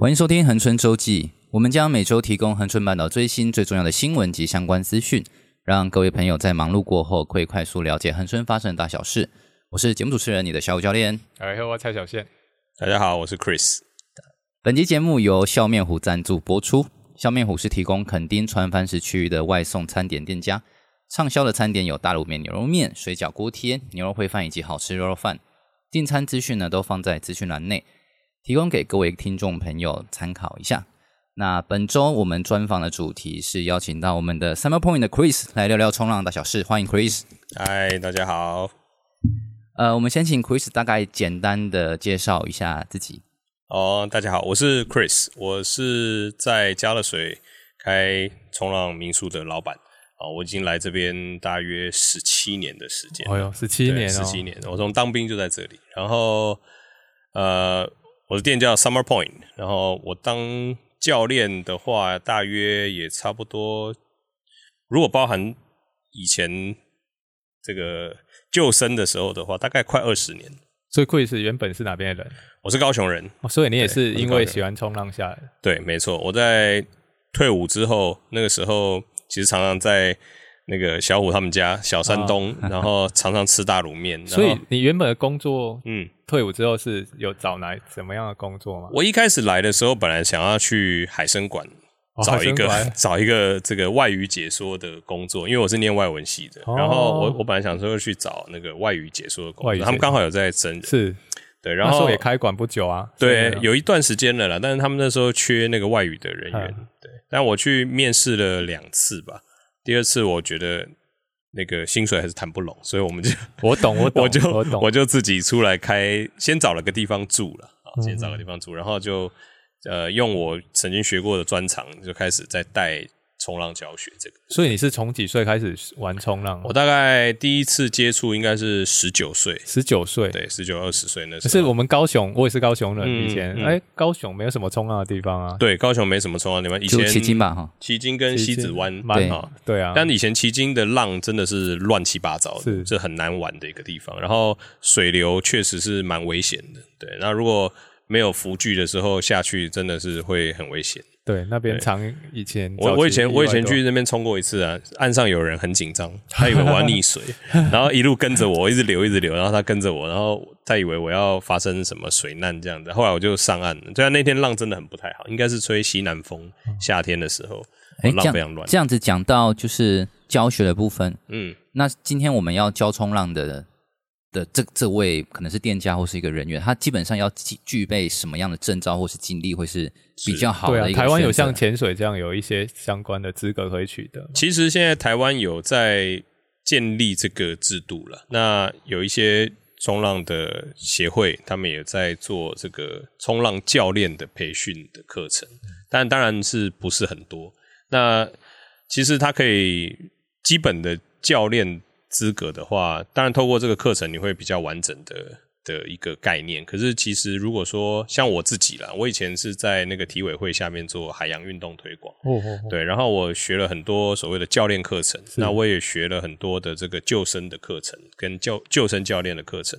欢迎收听恒春周记，我们将每周提供恒春半岛最新最重要的新闻及相关资讯，让各位朋友在忙碌过后可以快速了解恒春发生的大小事。我是节目主持人，你的小五教练。大家好，我蔡小宪。大家好，我是 Chris。本集节目由笑面虎赞助播出。笑面虎是提供垦丁船帆市区域的外送餐点店家，畅销的餐点有大卤面、牛肉面、水饺、锅贴、牛肉烩饭以及好吃肉肉饭。订餐资讯呢都放在资讯栏内，提供给各位听众朋友参考一下。那本周我们专访的主题是邀请到我们的 Summer Point 的 Chris 来聊聊冲浪大小事，欢迎 Chris。嗨，大家好。呃，我们先请 Chris 大概简单的介绍一下自己。哦，大家好，我是 Chris，我是在加勒水开冲浪民宿的老板。哦，我已经来这边大约十七年的时间。哦哟，十七年哦，十七年。我从当兵就在这里。然后，呃，我的店叫 Summer Point。然后我当教练的话，大约也差不多，如果包含以前这个救生的时候的话，大概快二十年。所以 Chris 原本是哪边的人？我是高雄人。哦，所以你也是因为喜欢冲浪下来的？对，没错。我在退伍之后，那个时候。其实常常在那个小虎他们家小山东，哦、然后常常吃大卤面。所以你原本的工作，嗯，退伍之后是有找来什么样的工作吗？我一开始来的时候，本来想要去海参馆找一个、哦、找一个这个外语解说的工作，因为我是念外文系的。哦、然后我我本来想说去找那个外语解说的工作，他们刚好有在征人，是对。然后也开馆不久啊，对，有一段时间了啦。但是他们那时候缺那个外语的人员，嗯、对。但我去面试了两次吧，第二次我觉得那个薪水还是谈不拢，所以我们就 我懂我懂 我就我懂我就自己出来开，先找了个地方住了啊，先找个地方住，然后就呃用我曾经学过的专长，就开始在带。冲浪教学这个，所以你是从几岁开始玩冲浪？我大概第一次接触应该是十九岁，十九岁，对，十九二十岁那时候。可是我们高雄，我也是高雄人，以前哎、嗯嗯欸，高雄没有什么冲浪的地方啊。对，高雄没什么冲浪的地方，以前旗津吧，哈，旗津跟西子湾，对啊，对啊。但以前旗津的浪真的是乱七八糟的，是这很难玩的一个地方。然后水流确实是蛮危险的，对。那如果没有浮具的时候下去，真的是会很危险。对，那边常以前我我以前我以前去那边冲过一次啊，岸上有人很紧张，他以为我要溺水，然后一路跟着我，我一直流一直流，然后他跟着我，然后他以为我要发生什么水难这样子，后来我就上岸了。虽然那天浪真的很不太好，应该是吹西南风，夏天的时候，欸、浪非常乱。这样子讲到就是教学的部分，嗯，那今天我们要教冲浪的。的这这位可能是店家或是一个人员，他基本上要具具备什么样的证照或是经历会是比较好的一个。对啊，台湾有像潜水这样有一些相关的资格可以取得。其实现在台湾有在建立这个制度了，那有一些冲浪的协会，他们也在做这个冲浪教练的培训的课程，但当然是不是很多。那其实他可以基本的教练。资格的话，当然透过这个课程，你会比较完整的的一个概念。可是其实如果说像我自己啦，我以前是在那个体委会下面做海洋运动推广，哦哦哦对，然后我学了很多所谓的教练课程，那我也学了很多的这个救生的课程跟救救生教练的课程，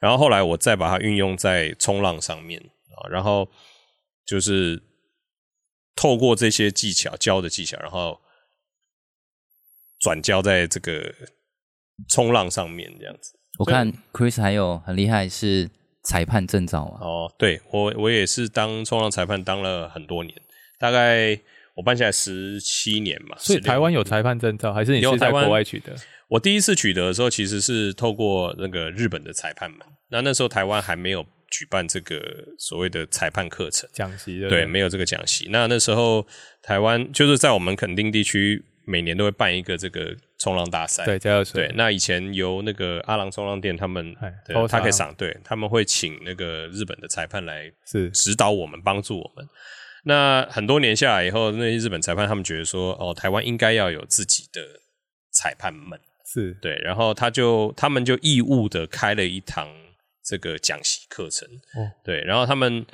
然后后来我再把它运用在冲浪上面啊，然后就是透过这些技巧教的技巧，然后转交在这个。冲浪上面这样子，我看 Chris 还有很厉害是裁判证照啊。哦，对我我也是当冲浪裁判当了很多年，大概我办下来十七年嘛。所以台湾有裁判证照，还是你是在国外取得？我第一次取得的时候，其实是透过那个日本的裁判们。那那时候台湾还没有举办这个所谓的裁判课程讲习，对，对，没有这个讲习。那那时候台湾就是在我们垦丁地区，每年都会办一个这个。冲浪大赛，对，加对。那以前由那个阿郎冲浪店他们，对，他可以赏对，他们会请那个日本的裁判来是指导我们，帮助我们。那很多年下来以后，那些日本裁判他们觉得说，哦，台湾应该要有自己的裁判们，是对。然后他就他们就义务的开了一堂这个讲习课程，哦，对。然后他们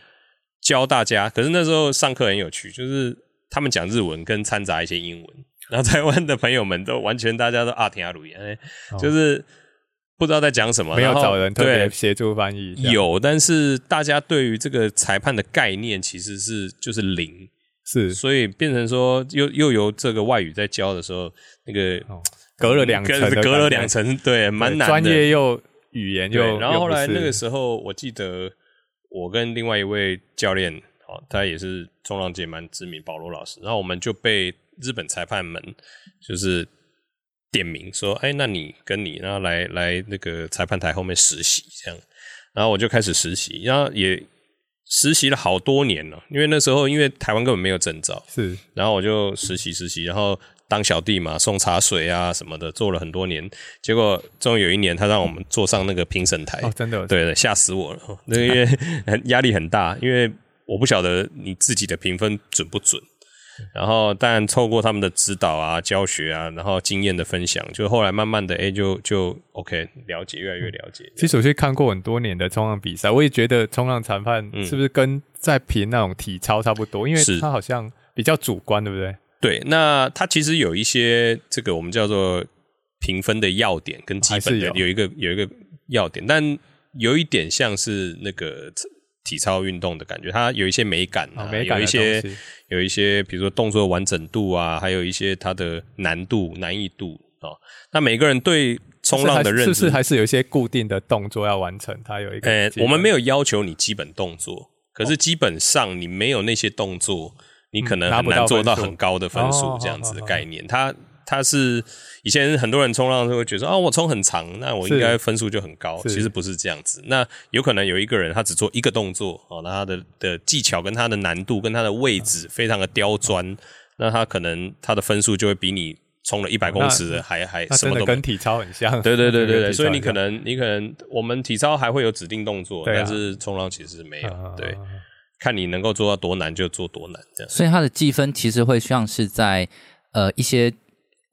教大家，可是那时候上课很有趣，就是他们讲日文跟掺杂一些英文。然后台湾的朋友们都完全大家都啊听阿鲁言，就是不知道在讲什么，没有找人特别协助翻译。有，但是大家对于这个裁判的概念其实是就是零，是，所以变成说又又由这个外语在教的时候，那个、哦、隔了两层，隔了两层，对，蛮难的。专业又语言又，然后后来那个时候，我记得我跟另外一位教练，哦，他也是冲浪界蛮知名，保罗老师，然后我们就被日本裁判们就是。点名说：“哎，那你跟你，然后来来那个裁判台后面实习，这样，然后我就开始实习，然后也实习了好多年了。因为那时候，因为台湾根本没有证照，是，然后我就实习实习，然后当小弟嘛，送茶水啊什么的，做了很多年。结果终于有一年，他让我们坐上那个评审台，哦，真的，对，吓死我了，那因为压力很大，因为我不晓得你自己的评分准不准。”然后，但透过他们的指导啊、教学啊，然后经验的分享，就后来慢慢的，哎，就就 OK，了解，越来越了解。其实我去看过很多年的冲浪比赛，我也觉得冲浪裁判是不是跟在评那种体操差不多？嗯、因为他好像比较主观，对不对？对，那他其实有一些这个我们叫做评分的要点跟基本的有，有一个有一个要点，但有一点像是那个。体操运动的感觉，它有一些美感啊，有一些有一些，比如说动作的完整度啊，还有一些它的难度、难易度啊。那每个人对冲浪的认识，是不是还是有一些固定的动作要完成？它有一个，呃，我们没有要求你基本动作，可是基本上你没有那些动作，你可能很难做到很高的分数，这样子的概念。它。他是以前很多人冲浪都会觉得说啊，我冲很长，那我应该分数就很高。其实不是这样子。那有可能有一个人他只做一个动作哦，那他的的技巧跟他的难度跟他的位置非常的刁钻，那他可能他的分数就会比你冲了一百公尺的还还什么都跟体操很像。对对对对对，所以你可能你可能我们体操还会有指定动作，但是冲浪其实没有。对，看你能够做到多难就做多难这样。所以他的计分其实会像是在呃一些。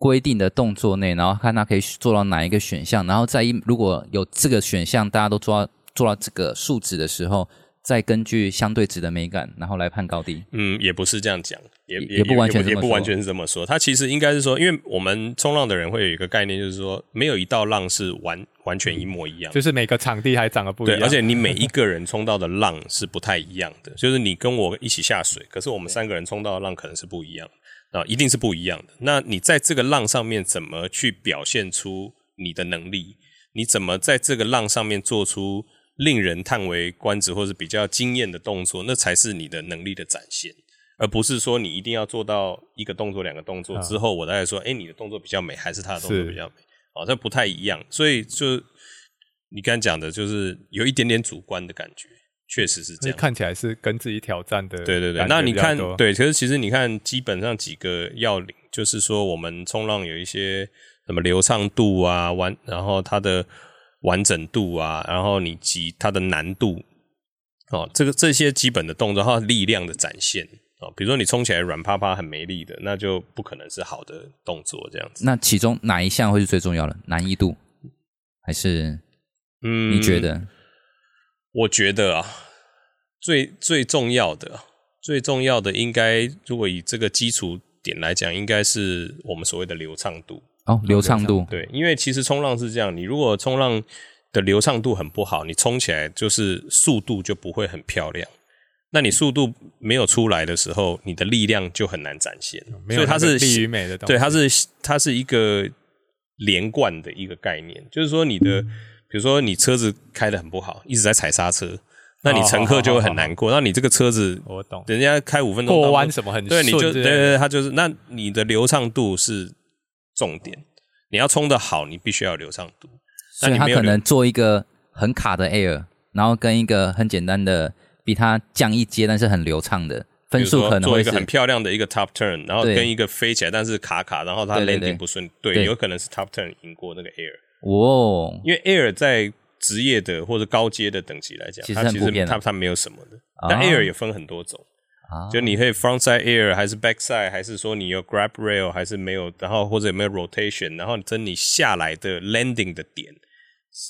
规定的动作内，然后看他可以做到哪一个选项，然后再一如果有这个选项，大家都做到做到这个数值的时候，再根据相对值的美感，然后来判高低。嗯，也不是这样讲，也也，也不完全也，也不完全是这么说。他其实应该是说，因为我们冲浪的人会有一个概念，就是说没有一道浪是完完全一模一样，就是每个场地还长得不一样。对，而且你每一个人冲到的浪是不太一样的，就是你跟我一起下水，可是我们三个人冲到的浪可能是不一样的。啊，一定是不一样的。那你在这个浪上面怎么去表现出你的能力？你怎么在这个浪上面做出令人叹为观止或是比较惊艳的动作？那才是你的能力的展现，而不是说你一定要做到一个动作、两个动作之后，我再来说，哎，你的动作比较美，还是他的动作比较美？哦，这不太一样。所以就你刚才讲的，就是有一点点主观的感觉。确实是这样，看起来是跟自己挑战的。对对对，那你看，对，其实其实你看，基本上几个要领，就是说我们冲浪有一些什么流畅度啊，完，然后它的完整度啊，然后你及它的难度，哦，这个这些基本的动作，它力量的展现哦，比如说你冲起来软趴趴很没力的，那就不可能是好的动作这样子。那其中哪一项会是最重要的？难易度还是？嗯，你觉得？我觉得啊，最最重要的、最重要的，应该如果以这个基础点来讲，应该是我们所谓的流畅度。哦，流畅度，对，因为其实冲浪是这样，你如果冲浪的流畅度很不好，你冲起来就是速度就不会很漂亮。那你速度没有出来的时候，你的力量就很难展现。所以它是力与美的东西，对，它是它是一个连贯的一个概念，就是说你的。比如说你车子开得很不好，一直在踩刹车，那你乘客就会很难过。那你这个车子，我懂，人家开五分钟过弯什么很，对，你就对对对，他就是。那你的流畅度是重点，你要冲得好，你必须要流畅度。所以他可能做一个很卡的 air，然后跟一个很简单的比它降一阶，但是很流畅的分数可能做一个很漂亮的一个 top turn，然后跟一个飞起来但是卡卡，然后它 landing 不顺，对，有可能是 top turn 赢过那个 air。哦，因为 Air 在职业的或者高阶的等级来讲，其实它其实它它没有什么的。哦、但 Air 也分很多种，哦、就你可以 Frontside Air 还是 Backside，还是说你有 Grab Rail 还是没有，然后或者有没有 Rotation，然后跟你下来的 Landing 的点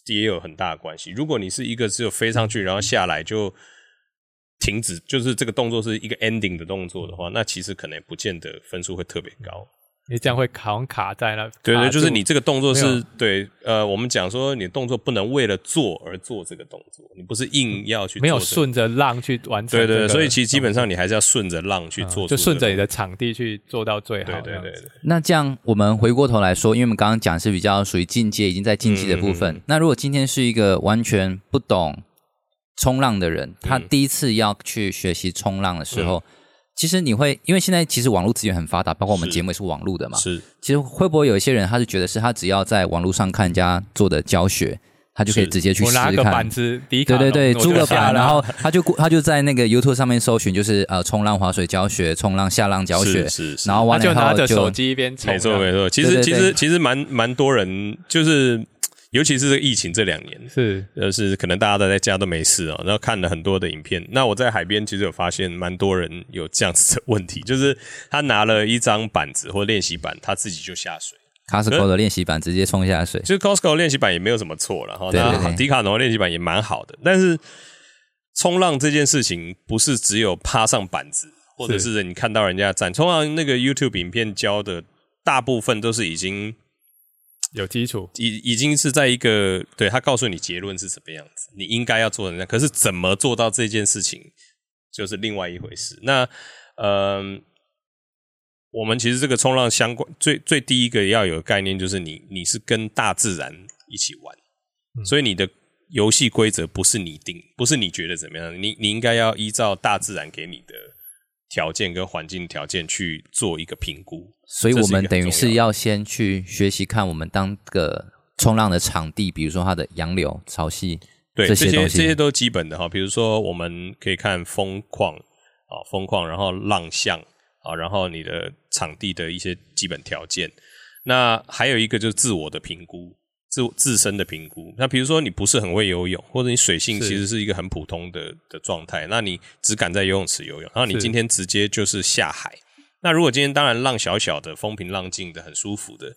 也有很大的关系。如果你是一个只有飞上去然后下来就停止，就是这个动作是一个 Ending 的动作的话，那其实可能不见得分数会特别高。你这样会好像卡在那。对对，就是你这个动作是对，呃，我们讲说你的动作不能为了做而做这个动作，你不是硬要去没有顺着浪去完成、这个。对对，所以其实基本上你还是要顺着浪去做、嗯，就顺着你的场地去做到最好。对对对，对。那这样我们回过头来说，因为我们刚刚讲是比较属于进阶，已经在进阶的部分、嗯。那如果今天是一个完全不懂冲浪的人，他第一次要去学习冲浪的时候。嗯其实你会，因为现在其实网络资源很发达，包括我们节目也是网络的嘛。是，其实会不会有一些人，他是觉得是他只要在网络上看人家做的教学，他就可以直接去试试看。我拿个板子，对对对，租个板，然后他就他就在那个 YouTube 上面搜寻，就是呃冲浪滑水教学、冲浪下浪教学，是是是，然后完了以后就，他就拿着手机一边冲。没错没错，其实对对对，其实其实蛮蛮多人就是。尤其是这个疫情这两年，是，就是可能大家都在家都没事哦，然后看了很多的影片。那我在海边其实有发现，蛮多人有这样子的问题，就是他拿了一张板子或练习板，他自己就下水。Costco 的练习板直接冲下水，其实 Costco 练习板也没有什么错了哈。那迪卡侬练习板也蛮好的，但是冲浪这件事情不是只有趴上板子，或者是你看到人家站冲浪那个 YouTube 影片教的，大部分都是已经。有基础，已已经是在一个对他告诉你结论是什么样子，你应该要做的那样，可是怎么做到这件事情，就是另外一回事。那，嗯、呃，我们其实这个冲浪相关最最第一个要有概念，就是你你是跟大自然一起玩，嗯、所以你的游戏规则不是你定，不是你觉得怎么样，你你应该要依照大自然给你的。条件跟环境条件去做一个评估，所以我们等于是要先去学习看我们当个冲浪的场地，比如说它的洋流、潮汐，对这些这些，这些都基本的哈。比如说我们可以看风况啊，风况，然后浪向啊，然后你的场地的一些基本条件。那还有一个就是自我的评估。自自身的评估，那比如说你不是很会游泳，或者你水性其实是一个很普通的的状态，那你只敢在游泳池游泳，然后你今天直接就是下海。那如果今天当然浪小小的，风平浪静的，很舒服的，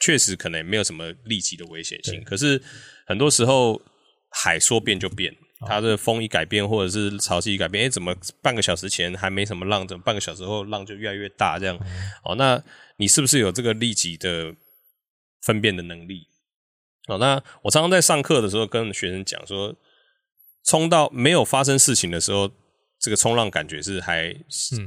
确实可能也没有什么立即的危险性。可是很多时候海说变就变，它的风一改变，或者是潮汐一改变，哎，怎么半个小时前还没什么浪，怎么半个小时后浪就越来越大？这样，哦，那你是不是有这个立即的分辨的能力？哦，那我常常在上课的时候跟学生讲说，冲到没有发生事情的时候，这个冲浪感觉是还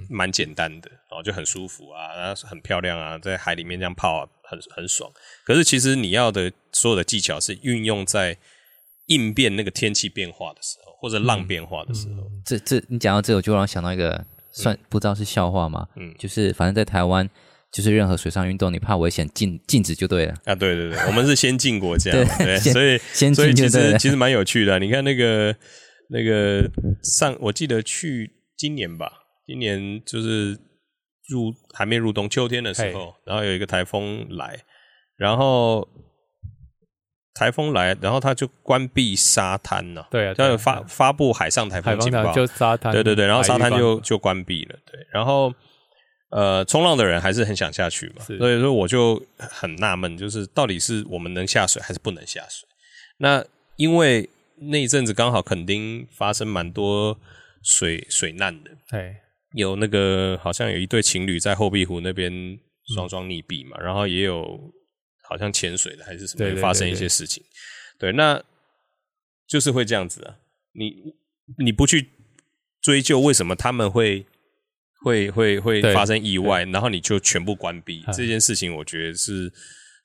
蛮简单的，然哦，就很舒服啊，然后很漂亮啊，在海里面这样泡啊，很很爽。可是其实你要的所有的技巧是运用在应变那个天气变化的时候，或者浪变化的时候。这这你讲到这，我就让我想到一个算不知道是笑话吗？嗯，就是反正在台湾。就是任何水上运动，你怕危险，禁禁止就对了啊！对对对，我们是先进国家，对，所以先所以其实其实蛮有趣的啊。你看那个那个上，我记得去今年吧，今年就是入还没入冬，秋天的时候，然后有一个台风来，然后台风来，然后他就关闭沙滩了，对啊，他有发发布海上台风警报，就沙滩，对对对，然后沙滩就就关闭了，对，然后。呃，冲浪的人还是很想下去嘛，所以说我就很纳闷，就是到底是我们能下水还是不能下水？那因为那一阵子刚好垦丁发生蛮多水水难的，对，有那个好像有一对情侣在后壁湖那边双双溺毙嘛，嗯，然后也有好像潜水的还是什么发生一些事情，对，对，对，对，对，那就是会这样子啊，你你不去追究为什么他们会。会会会发生意外，然后你就全部关闭这件事情，我觉得是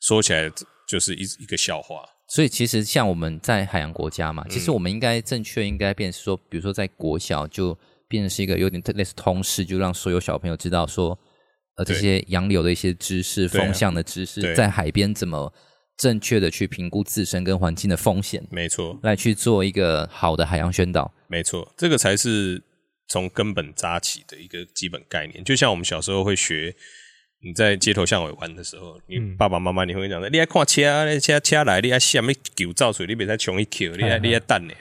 说起来就是一一个笑话。所以其实像我们在海洋国家嘛，其实我们应该正确应该变成说，比如说在国小就变成是一个有点类似通识，就让所有小朋友知道说，呃，这些洋流的一些知识、风向的知识，在海边怎么正确的去评估自身跟环境的风险。没错，来去做一个好的海洋宣导。没错，这个才是。从根本扎起的一个基本概念，就像我们小时候会学，你在街头巷尾玩的时候，你爸爸妈妈你会讲的，你爱看车，你车车来，你爱什么狗造水，你别再冲一口你爱你爱等呢。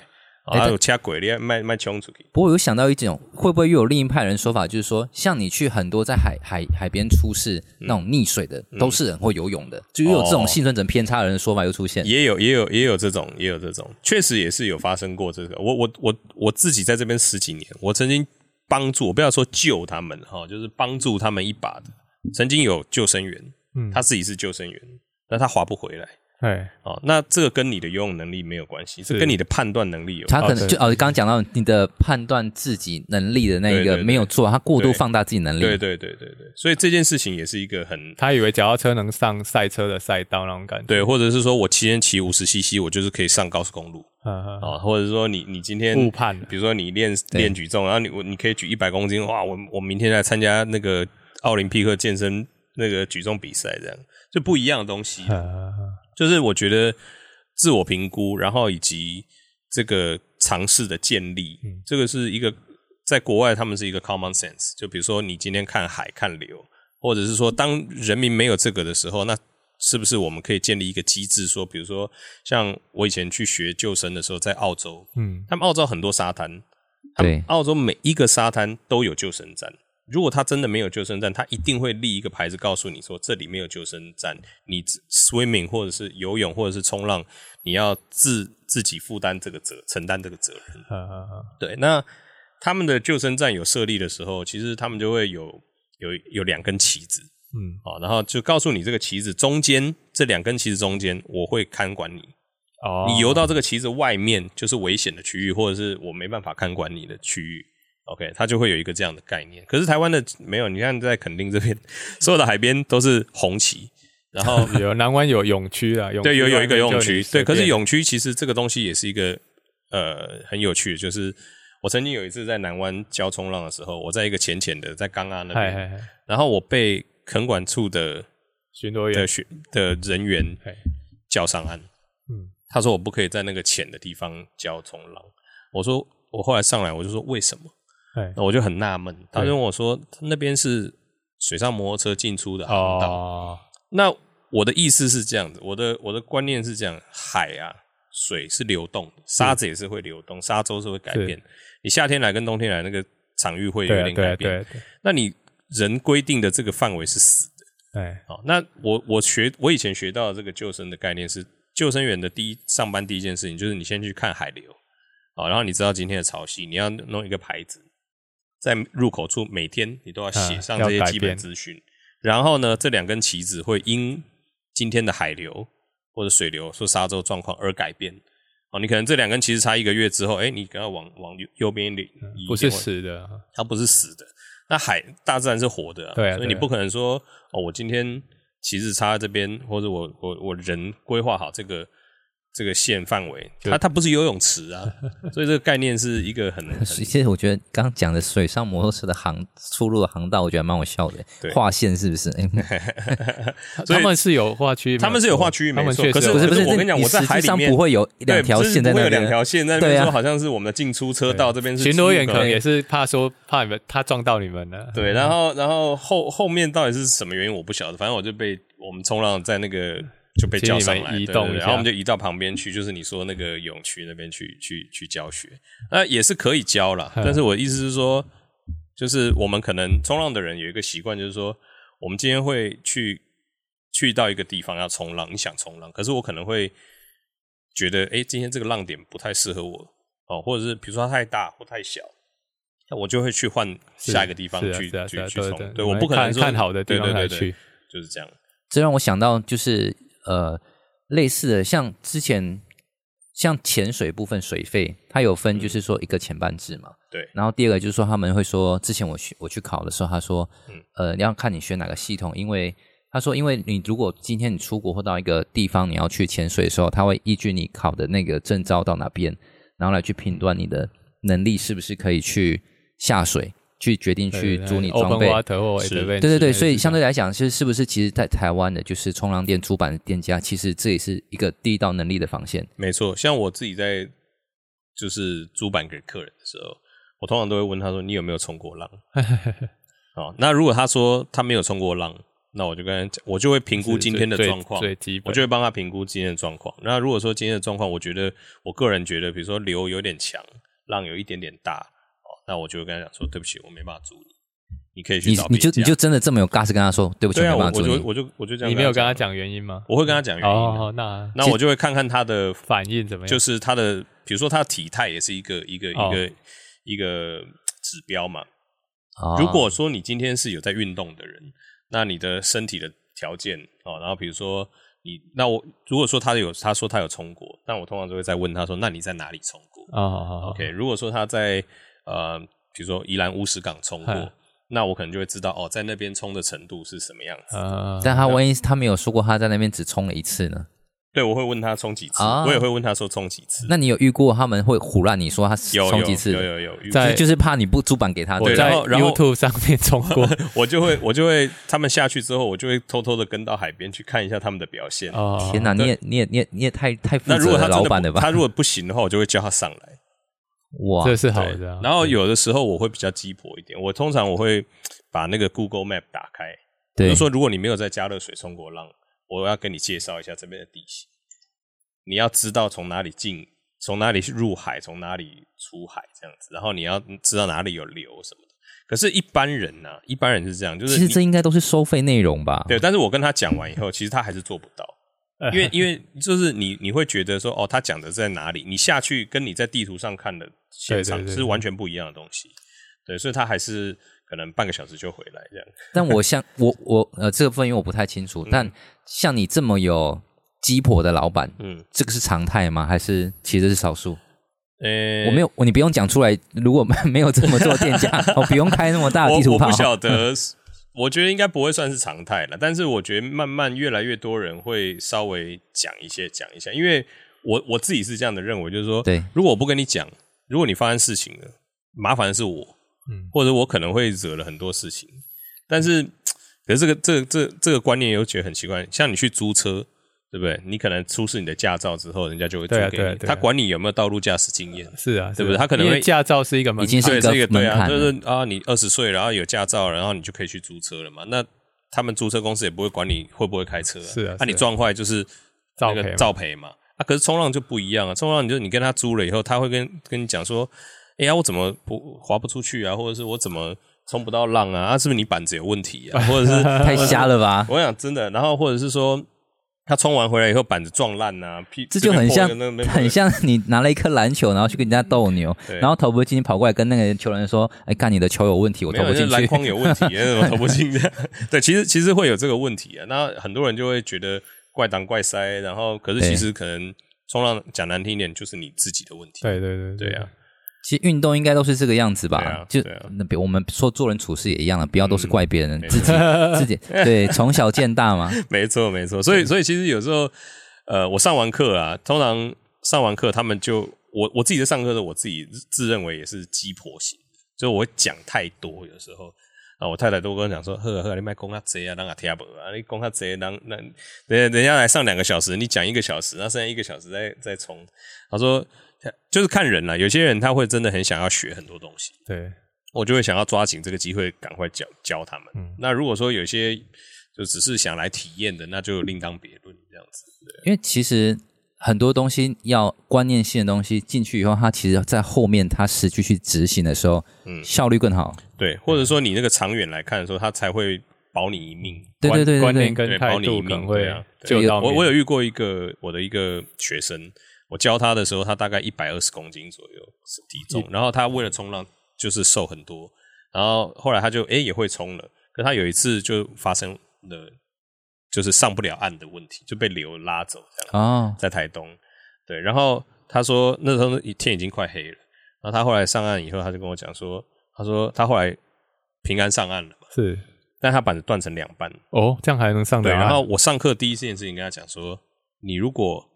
啊，有掐鬼，你要卖卖冲出去。不过有想到一种，会不会又有另一派人说法，就是说，像你去很多在海海海边出事那种溺水的，嗯、都是人会游泳的，嗯、就又有这种幸存者偏差的人的说法又出现。也有也有也有这种也有这种，确实也是有发生过这个。我我我我自己在这边十几年，我曾经帮助，我不要说救他们哈，就是帮助他们一把的曾经有救生员，嗯，他自己是救生员，但他划不回来。对，哦，那这个跟你的游泳能力没有关系，是跟你的判断能力有关系。他可能就哦，刚刚讲到你的判断自己能力的那个没有做，他过度放大自己能力。对对对对对，所以这件事情也是一个很，他以为脚踏车能上赛车的赛道那种感觉。对，或者是说我骑天骑五十 CC，我就是可以上高速公路。啊、哦，或者是说你你今天误判，比如说你练练举重，然后你我你可以举一百公斤，哇，我我明天来参加那个奥林匹克健身那个举重比赛，这样就不一样的东西。就是我觉得自我评估，然后以及这个尝试的建立，嗯，这个是一个在国外他们是一个 common sense。就比如说你今天看海看流，或者是说当人民没有这个的时候，那是不是我们可以建立一个机制？说比如说像我以前去学救生的时候，在澳洲，嗯，他们澳洲很多沙滩，对，澳洲每一个沙滩都有救生站。如果他真的没有救生站，他一定会立一个牌子告诉你说，这里没有救生站，你 swimming 或者是游泳或者是冲浪，你要自自己负担这个责，承担这个责任。好好好。对，那他们的救生站有设立的时候，其实他们就会有有有两根旗子，嗯，好，然后就告诉你这个旗子中间这两根旗子中间，我会看管你。哦。你游到这个旗子外面就是危险的区域，或者是我没办法看管你的区域。OK，它就会有一个这样的概念。可是台湾的没有，你看在垦丁这边，所有的海边都是红旗，然后 有南湾有泳区啊，对，有有一个泳区，对。可是泳区其实这个东西也是一个呃很有趣的，就是我曾经有一次在南湾教冲浪的时候，我在一个浅浅的在冈阿那边，然后我被垦管处的巡逻员的的人员叫上岸，嗯，他说我不可以在那个浅的地方教冲浪，我说我后来上来我就说为什么？那我就很纳闷，他就问我说：“那边是水上摩托车进出的航道。哦”那我的意思是这样子，我的我的观念是这样：海啊，水是流动的，沙子也是会流动，沙洲是会改变。你夏天来跟冬天来，那个场域会有点改变。那你人规定的这个范围是死的。对，好，那我我学我以前学到的这个救生的概念是，救生员的第一上班第一件事情就是你先去看海流，好，然后你知道今天的潮汐，你要弄一个牌子。在入口处，每天你都要写上这些基本资讯。然后呢，这两根旗子会因今天的海流或者水流说沙洲状况而改变。哦，你可能这两根旗子差一个月之后，哎，你可能要往往右边一点，不是死的，它不是死的。那海大自然是活的，对，所以你不可能说哦，我今天旗子插在这边，或者我我我人规划好这个。这个线范围，它它不是游泳池啊，所以这个概念是一个很。其实我觉得刚刚讲的水上摩托车的航出入的航道，我觉得蛮好笑的。划线是不是？他们是有划区，他们是有划区域，没错。可是不是不是，我跟你讲，我在海里面不会有两条线在那边，不会有两条线在那边说，好像是我们的进出车道这边是。巡逻员可能也是怕说怕你们他撞到你们了。对，然后然后后后面到底是什么原因我不晓得，反正我就被我们冲浪在那个。就被叫上来，移动，对对对，然后我们就移到旁边去，就是你说那个泳区那边去去去教学，那也是可以教啦。但是我的意思是说，就是我们可能冲浪的人有一个习惯，就是说，我们今天会去去到一个地方要冲浪，你想冲浪，可是我可能会觉得，哎，今天这个浪点不太适合我哦，或者是比如说它太大或太小，那我就会去换下一个地方去去去冲。对，我不可能说看好的地方来去，就是这样。这让我想到就是。呃，类似的，像之前像潜水部分水费，它有分，就是说一个前半制嘛。对、嗯。然后第二个就是说，他们会说，之前我去我去考的时候，他说，嗯，呃，要看你选哪个系统，因为他说，因为你如果今天你出国或到一个地方，你要去潜水的时候，他会依据你考的那个证照到哪边，然后来去评断你的能力是不是可以去下水。去决定去租你装备，对对对，所以相对来讲，是是不是其实，在台湾的，就是冲浪店主板的店家，其实这也是一个第一道能力的防线。没错，像我自己在就是租板给客人的时候，我通常都会问他说：“你有没有冲过浪？” 哦，那如果他说他没有冲过浪，那我就跟他讲，我就会评估今天的状况，我就会帮他评估今天的状况。那如果说今天的状况，我觉得我个人觉得，比如说流有点强，浪有一点点大。那我就会跟他讲说，对不起，我没办法租你，你可以去找。你你就你就真的这么有 gas 跟他说，对不起，对啊，没办法租你。我就我就我就这样。你没有跟他讲原因吗？我会跟他讲原因。哦，那那我就会看看他的反应怎么样。就是他的，比如说他的体态也是一个一个一个一个指标嘛。如果说你今天是有在运动的人，那你的身体的条件哦，然后比如说你，那我如果说他有他说他有冲过，那我通常就会再问他说，那你在哪里冲过？啊、哦、，OK，如果说他在呃，比如说宜兰乌石港冲过，那我可能就会知道哦，在那边冲的程度是什么样子。呃、但他万一他没有说过他在那边只冲了一次呢？对，我会问他冲几次，啊、我也会问他说冲几次。那你有遇过他们会胡乱你说他冲几次？有有有，有，有在就是怕你不主板给他。我在 YouTube 上面冲过，我就会我就会他们下去之后，我就会偷偷的跟到海边去看一下他们的表现。哦，天哪，你也你也你也你也太太负责的老板了吧？他如果不行的话，我就会叫他上来。哇，这是好的。然后有的时候我会比较鸡婆一点，我通常我会把那个 Google Map 打开，对，就说如果你没有在加热水冲过浪，我要跟你介绍一下这边的地形。你要知道从哪里进，从哪里入海，从哪里出海这样子，然后你要知道哪里有流什么的。可是，一般人呢、啊，一般人是这样，就是其实这应该都是收费内容吧？对，但是我跟他讲完以后，其实他还是做不到，因为因为就是你你会觉得说，哦，他讲的在哪里？你下去跟你在地图上看的现场是完全不一样的东西。对，所以他还是可能半个小时就回来这样。但我像我我呃这个部分因为我不太清楚，嗯、但像你这么有。鸡婆的老板，嗯，这个是常态吗？还是其实是少数？呃、欸，我没有，你不用讲出来。如果 没有这么做店家，我 不用开那么大的地图炮。我，我不晓得，我觉得应该不会算是常态了。但是我觉得慢慢越来越多人会稍微讲一些，讲一下。因为我我自己是这样的认为，就是说，对，如果我不跟你讲，如果你发生事情了，麻烦的是我，嗯，或者我可能会惹了很多事情。但是，可是这个这个这个、这个观念又觉得很奇怪，像你去租车。对不对？你可能出示你的驾照之后，人家就会租给你。对啊对啊对啊，他管你有没有道路驾驶经验。是啊，对不对？他可能会驾照是一个门槛，已经是一个门槛。对啊，就是啊，你二十岁然后有驾照，然后你就可以去租车了嘛。那他们租车公司也不会管你会不会开车啊。是啊，那、啊、你撞坏就是那个照赔嘛。啊，可是冲浪就不一样啊。冲浪你就你跟他租了以后，他会跟跟你讲说，哎呀，我怎么不划不出去啊？或者是我怎么冲不到浪啊？啊，是不是你板子有问题啊？或者是太瞎了吧？我想真的，然后或者是说。他冲完回来以后，板子撞烂呐、啊，这就很像，很像你拿了一颗篮球，然后去跟人家斗牛，然后投不进，跑过来跟那个球人说：“哎，看你的球有问题，我投不进去。”篮筐有问题，怎么投不进的？对，其实其实会有这个问题啊。那很多人就会觉得怪挡怪塞，然后可是其实可能冲浪讲难听一点，就是你自己的问题。对对对，对啊。其实运动应该都是这个样子吧？啊、就那比、啊、我们说做人处事也一样的，不要都是怪别人，嗯、自己自己对，从小见大嘛。没错没错，所以所以其实有时候，呃，我上完课啊，通常上完课，他们就我我自己在上课的时候，我自己自认为也是鸡婆型，就我会讲太多，有时候啊，我太太都跟我讲说，呵呵，你卖公他贼啊，让他听不啊，你公他贼，让那人人家来上两个小时，你讲一个小时，那剩下一个小时再再冲，他说。就是看人了，有些人他会真的很想要学很多东西，对，我就会想要抓紧这个机会，赶快教教他们。嗯，那如果说有些就只是想来体验的，那就另当别论这样子。对，因为其实很多东西要观念性的东西进去以后，它其实在后面它实际去执行的时候，嗯，效率更好。对，或者说你那个长远来看的时候，它才会保你一命。对对对，对，对，观念跟态度可能会啊。我我有遇过一个我的一个学生。我教他的时候，他大概一百二十公斤左右是体重，然后他为了冲浪就是瘦很多，然后后来他就哎、欸、也会冲了，可他有一次就发生了就是上不了岸的问题，就被流拉走这样啊，在台东对，然后他说那时候天已经快黑了，然后他后来上岸以后，他就跟我讲说，他说他后来平安上岸了嘛，是，但他板子断成两半哦，这样还能上？对，然后我上课第一件事情跟他讲说，你如果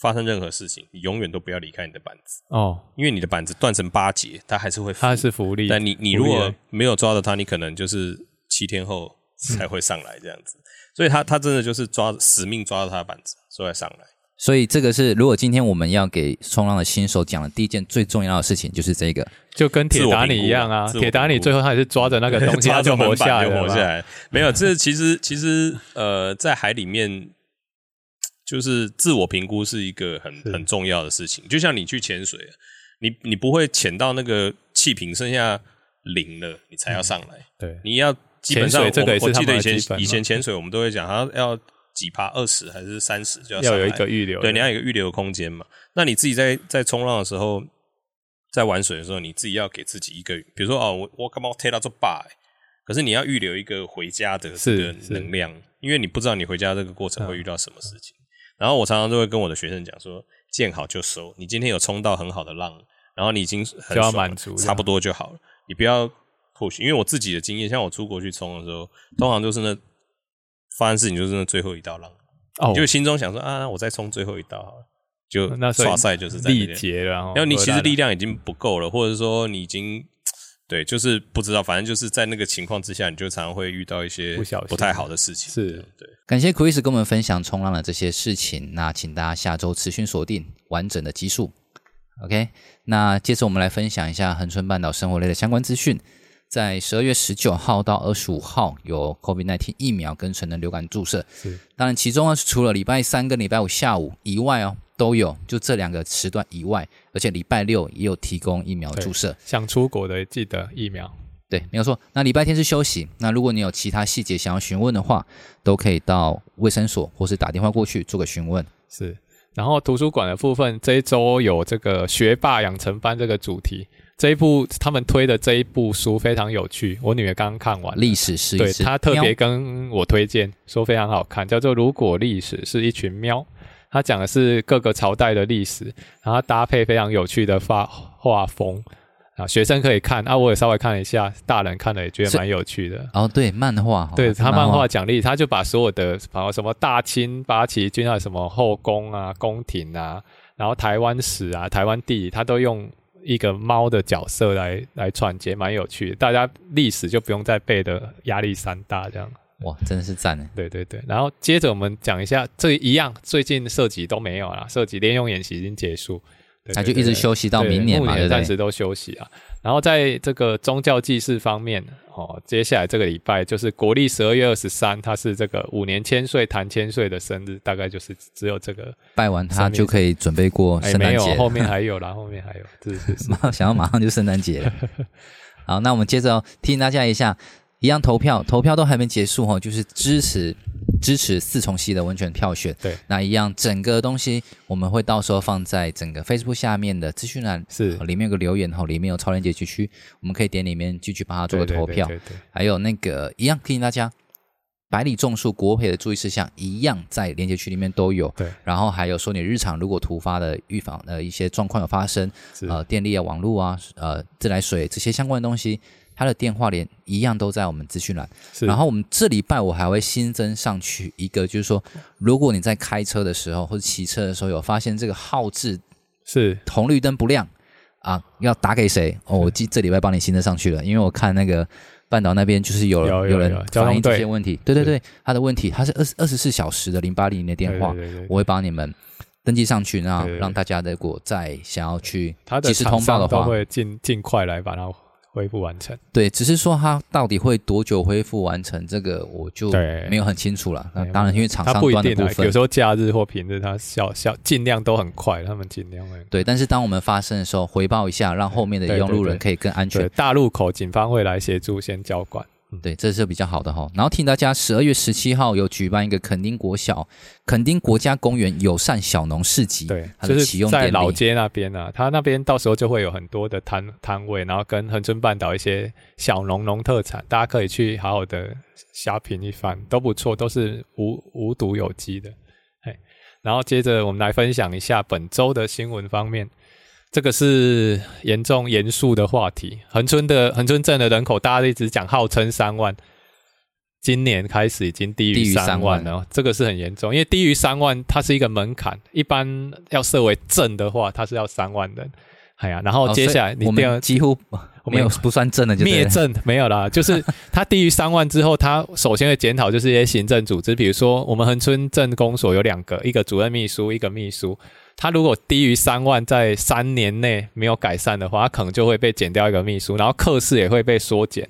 发生任何事情，你永远都不要离开你的板子哦，因为你的板子断成八节，它还是会，它是浮力。但你你如果没有抓到它，你可能就是七天后才会上来这样子。嗯、所以他他真的就是抓死命抓到他的板子，所以上来。所以这个是，如果今天我们要给冲浪的新手讲的第一件最重要的事情，就是这个，就跟铁达尼一样啊。铁达尼最后他也是抓着那个东西，他就活下来，就活下来。没有，这其实其实呃，在海里面。就是自我评估是一个很很重要的事情，就像你去潜水，你你不会潜到那个气瓶剩下零了，你才要上来。嗯、对，你要基本上我，我记得以前以前潜水我们都会讲，好像要几趴二十还是三十就要上来，要有一个预留，对，你要有一个预留的空间嘛。那你自己在在冲浪的时候，在玩水的时候，你自己要给自己一个，比如说哦，我我干嘛推到这把，可是你要预留一个回家的这个能量，因为你不知道你回家这个过程会遇到什么事情。嗯、然后我常常都会跟我的学生讲说，见好就收。你今天有冲到很好的浪，然后你已经很爽了，满足，差不多就好了。你不要 push，因为我自己的经验，像我出国去冲的时候，通常就是那发生事情就是那最后一道浪，哦、你就心中想说啊，我再冲最后一道好了，就那刷赛就是在力竭了。然后你其实力量已经不够了，或者说你已经。对，就是不知道，反正就是在那个情况之下，你就常常会遇到一些不太好的事情。是对，感谢 Chris 跟我们分享冲浪的这些事情。那请大家下周持续锁定完整的集数。OK，那接着我们来分享一下恒春半岛生活类的相关资讯。在十二月十九号到二十五号有 COVID-19 疫苗跟成人流感注射。是，当然其中呢，除了礼拜三跟礼拜五下午以外哦。都有，就这两个时段以外，而且礼拜六也有提供疫苗注射。想出国的记得疫苗，对，没有错。那礼拜天是休息。那如果你有其他细节想要询问的话，都可以到卫生所或是打电话过去做个询问。是。然后图书馆的部分，这一周有这个学霸养成班这个主题，这一部他们推的这一部书非常有趣。我女儿刚刚看完历史是对她特别跟我推荐说非常好看，叫做《如果历史是一群喵》。他讲的是各个朝代的历史，然后搭配非常有趣的画画风啊，学生可以看啊，我也稍微看了一下，大人看了也觉得蛮有趣的。哦，对，漫画，对他漫画奖励，他就把所有的，包括什么大清八旗军啊，什么后宫啊、宫廷啊，然后台湾史啊、台湾地理，他都用一个猫的角色来来串接，蛮有趣的。大家历史就不用再背的压力山大这样。哇，真的是赞呢！对对对，然后接着我们讲一下，这一样最近涉及都没有了，涉及联用演习已经结束，那就一直休息到明年嘛，暂时都休息啊。然后在这个宗教祭祀方面，哦，接下来这个礼拜就是国历十二月二十三，他是这个五年千岁谭千岁的生日，大概就是只有这个拜完他就可以准备过圣诞节。没有，后面还有啦，后面还有，是 是是，想要马上就圣诞节了。好，那我们接着提醒大家一下。一样投票，投票都还没结束哈，就是支持支持四重溪的温泉票选。对，那一样整个东西我们会到时候放在整个 Facebook 下面的资讯栏，是里面有个留言哈，里面有超链接区区，我们可以点里面继续帮他做个投票。对对对对对，还有那个一样提醒大家，百里种树国赔的注意事项一样在链接区里面都有。对，然后还有说你日常如果突发的预防的一些状况有发生，呃，电力啊、网络啊、呃，自来水这些相关的东西。他的电话连一样都在我们资讯栏，然后我们这礼拜我还会新增上去一个，就是说，如果你在开车的时候或者骑车的时候有发现这个号志是。红绿灯不亮啊，要打给谁？哦，我记这礼拜帮你新增上去了，因为我看那个半岛那边就是有有，有人反映这些问题，对对对，他的问题他是二十二十四小时的零八零零的电话，对对对对，我会帮你们登记上去，然后让大家如果再想要去及时通报的话，会尽尽快来把它。恢复完成，对，只是说它到底会多久恢复完成，这个我就没有很清楚了。那当然，因为厂商端的部分，有时候假日或平日，它效效尽量都很快，他们尽量会。对，但是当我们发生的时候，回报一下，让后面的用路人可以更安全。大路口警方会来协助先交管。对，这是比较好的哈。然后提醒大家，十二月十七号有举办一个垦丁国小、垦丁国家公园友善小农市集，对，就是在老街那边啊，他那边到时候就会有很多的摊摊位，然后跟恒春半岛一些小农农特产，大家可以去好好的瞎品一番，都不错，都是无无毒有机的。嘿，然后接着我们来分享一下本周的新闻方面。这个是严重严肃的话题。恒春的恒春镇的人口，大家一直讲号称三万，今年开始已经低于三万了。万这个是很严重，因为低于三万，它是一个门槛。一般要设为镇的话，它是要三万人。哎呀，然后接下来你、哦、我们几乎 没有不算镇的就灭镇没有啦。就是它低于三万之后，它首先会检讨，就是一些行政组织，比如说我们恒春镇公所有两个，一个主任秘书，一个秘书。他如果低于三万，在三年内没有改善的话，他可能就会被减掉一个秘书，然后课时也会被缩减，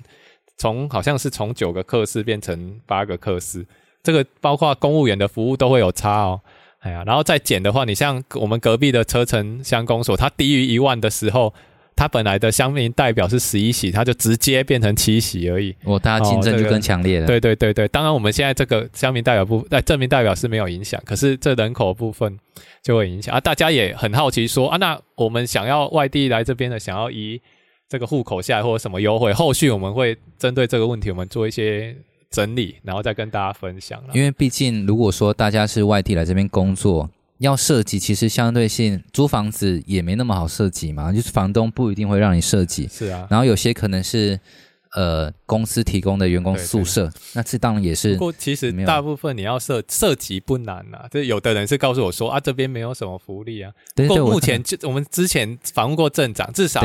从好像是从九个课时变成八个课时，这个包括公务员的服务都会有差哦。哎呀，然后再减的话，你像我们隔壁的车城乡公所，它低于一万的时候。他本来的乡民代表是十一席，他就直接变成七席而已。哦，大家竞争就更强烈了。哦这个、对对对对，当然我们现在这个乡民代表部，在镇民代表是没有影响，可是这人口部分就会影响啊。大家也很好奇说啊，那我们想要外地来这边的，想要移这个户口下来或者什么优惠，后续我们会针对这个问题，我们做一些整理，然后再跟大家分享。因为毕竟如果说大家是外地来这边工作，要设计，其实相对性租房子也没那么好设计嘛，就是房东不一定会让你设计。是啊，然后有些可能是。呃，公司提供的员工宿舍，对对对，那这当然也是。不过其实大部分你要设设计不难呐、啊，就有的人是告诉我说啊，这边没有什么福利啊。不过目前就我们之前访问过镇长，至少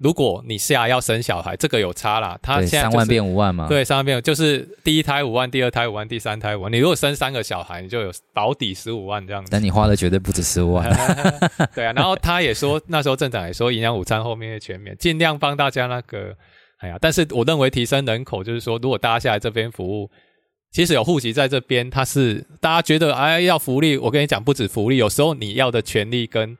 如果你下要生小孩，这个有差啦。他现在、就是、三万变五万嘛。对，三万变就是第一胎五万，第二胎五万，第三胎五万。你如果生三个小孩，你就有保底十五万这样子。但你花的绝对不止十五万。对啊，然后他也说，那时候镇长也说，营养午餐后面会全免，尽量帮大家那个。哎呀，但是我认为提升人口就是说，如果大家下来这边服务，其实有户籍在这边，他是大家觉得哎要福利，我跟你讲不止福利，有时候你要的权利跟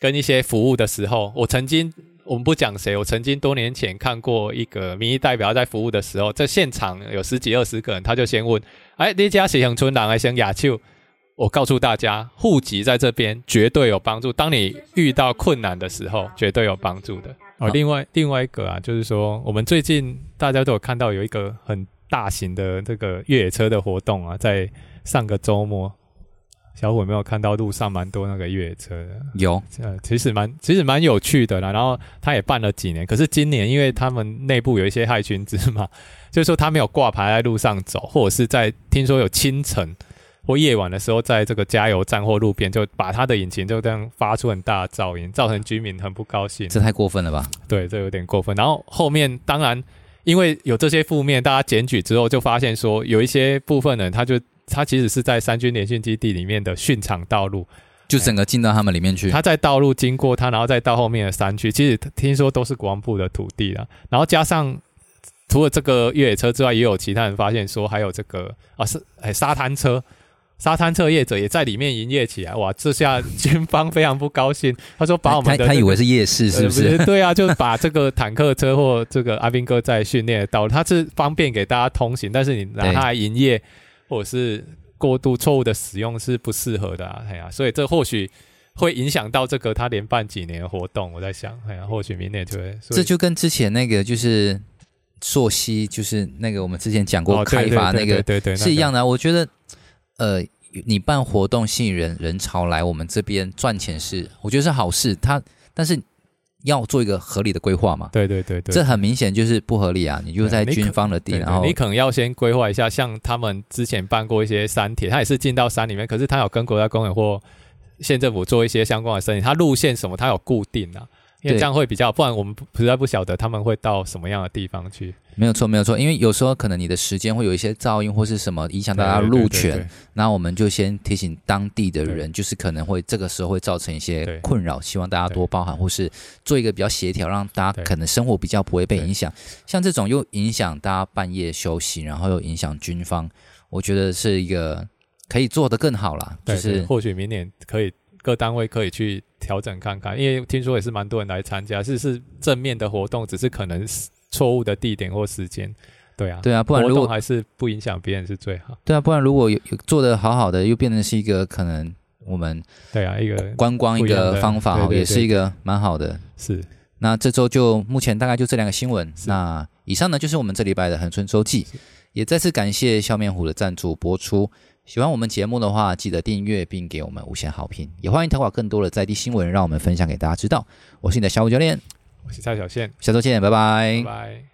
跟一些服务的时候，我曾经我们不讲谁，我曾经多年前看过一个民意代表在服务的时候，在现场有十几二十个人，他就先问，哎，你家是恒春人还是亚丘？我告诉大家，户籍在这边绝对有帮助，当你遇到困难的时候，绝对有帮助的。哦，另外另外一个啊，就是说，我们最近大家都有看到有一个很大型的这个越野车的活动啊，在上个周末，小虎有没有看到路上蛮多那个越野车的？有，呃，其实蛮其实蛮有趣的啦。然后他也办了几年，可是今年因为他们内部有一些害群之马，就是说他没有挂牌在路上走，或者是在听说有清晨。或夜晚的时候，在这个加油站或路边，就把他的引擎就这样发出很大的噪音，造成居民很不高兴。这太过分了吧？对，这有点过分。然后后面当然因为有这些负面，大家检举之后，就发现说有一些部分人，他就他其实是在三军联训基地里面的训场道路，就整个进到他们里面去。他在道路经过他，然后再到后面的山区，其实听说都是国防部的土地了。然后加上除了这个越野车之外，也有其他人发现说还有这个啊是哎沙滩车。沙滩车业者也在里面营业起来，哇！这下军方非常不高兴，他说把我们的、这个、他，他以为是夜市是不是？呃、对啊，就把这个坦克车或这个阿兵哥在训练的道路，他是方便给大家通行，但是你拿它来营业或者是过度错误的使用是不适合的啊！哎呀，所以这或许会影响到这个他连办几年的活动。我在想，哎呀，或许明年就会。这就跟之前那个就是溯溪，就是那个我们之前讲过开发那个对对是一样的、啊。我觉得。呃，你办活动吸引人人潮来我们这边赚钱是，我觉得是好事。他但是要做一个合理的规划嘛。对对对对，这很明显就是不合理啊！你就在军方的地，然后你可能要先规划一下，像他们之前办过一些山铁，他也是进到山里面，可是他有跟国家公园或县政府做一些相关的申请，他路线什么他有固定啊。因为这样会比较，不然我们实在不晓得他们会到什么样的地方去。没有错，没有错，因为有时候可能你的时间会有一些噪音或是什么影响大家路权，那我们就先提醒当地的人，就是可能会这个时候会造成一些困扰，希望大家多包涵，或是做一个比较协调，让大家可能生活比较不会被影响。像这种又影响大家半夜休息，然后又影响军方，我觉得是一个可以做得更好啦。就是或许明年可以。各单位可以去调整看看，因为听说也是蛮多人来参加，是是正面的活动，只是可能错误的地点或时间，对啊，对啊，不然如果还是不影响别人是最好。对啊，不然如果有有做的好好的，又变成是一个可能我们对啊一个观光一个方法，对对对，也是一个蛮好的。是，那这周就目前大概就这两个新闻。那以上呢就是我们这礼拜的恒春周记，也再次感谢笑面虎的赞助播出。喜欢我们节目的话，记得订阅并给我们五星好评，也欢迎投稿更多的在地新闻，让我们分享给大家知道。我是你的小五教练，我是蔡小倩，下周见，拜拜。拜拜。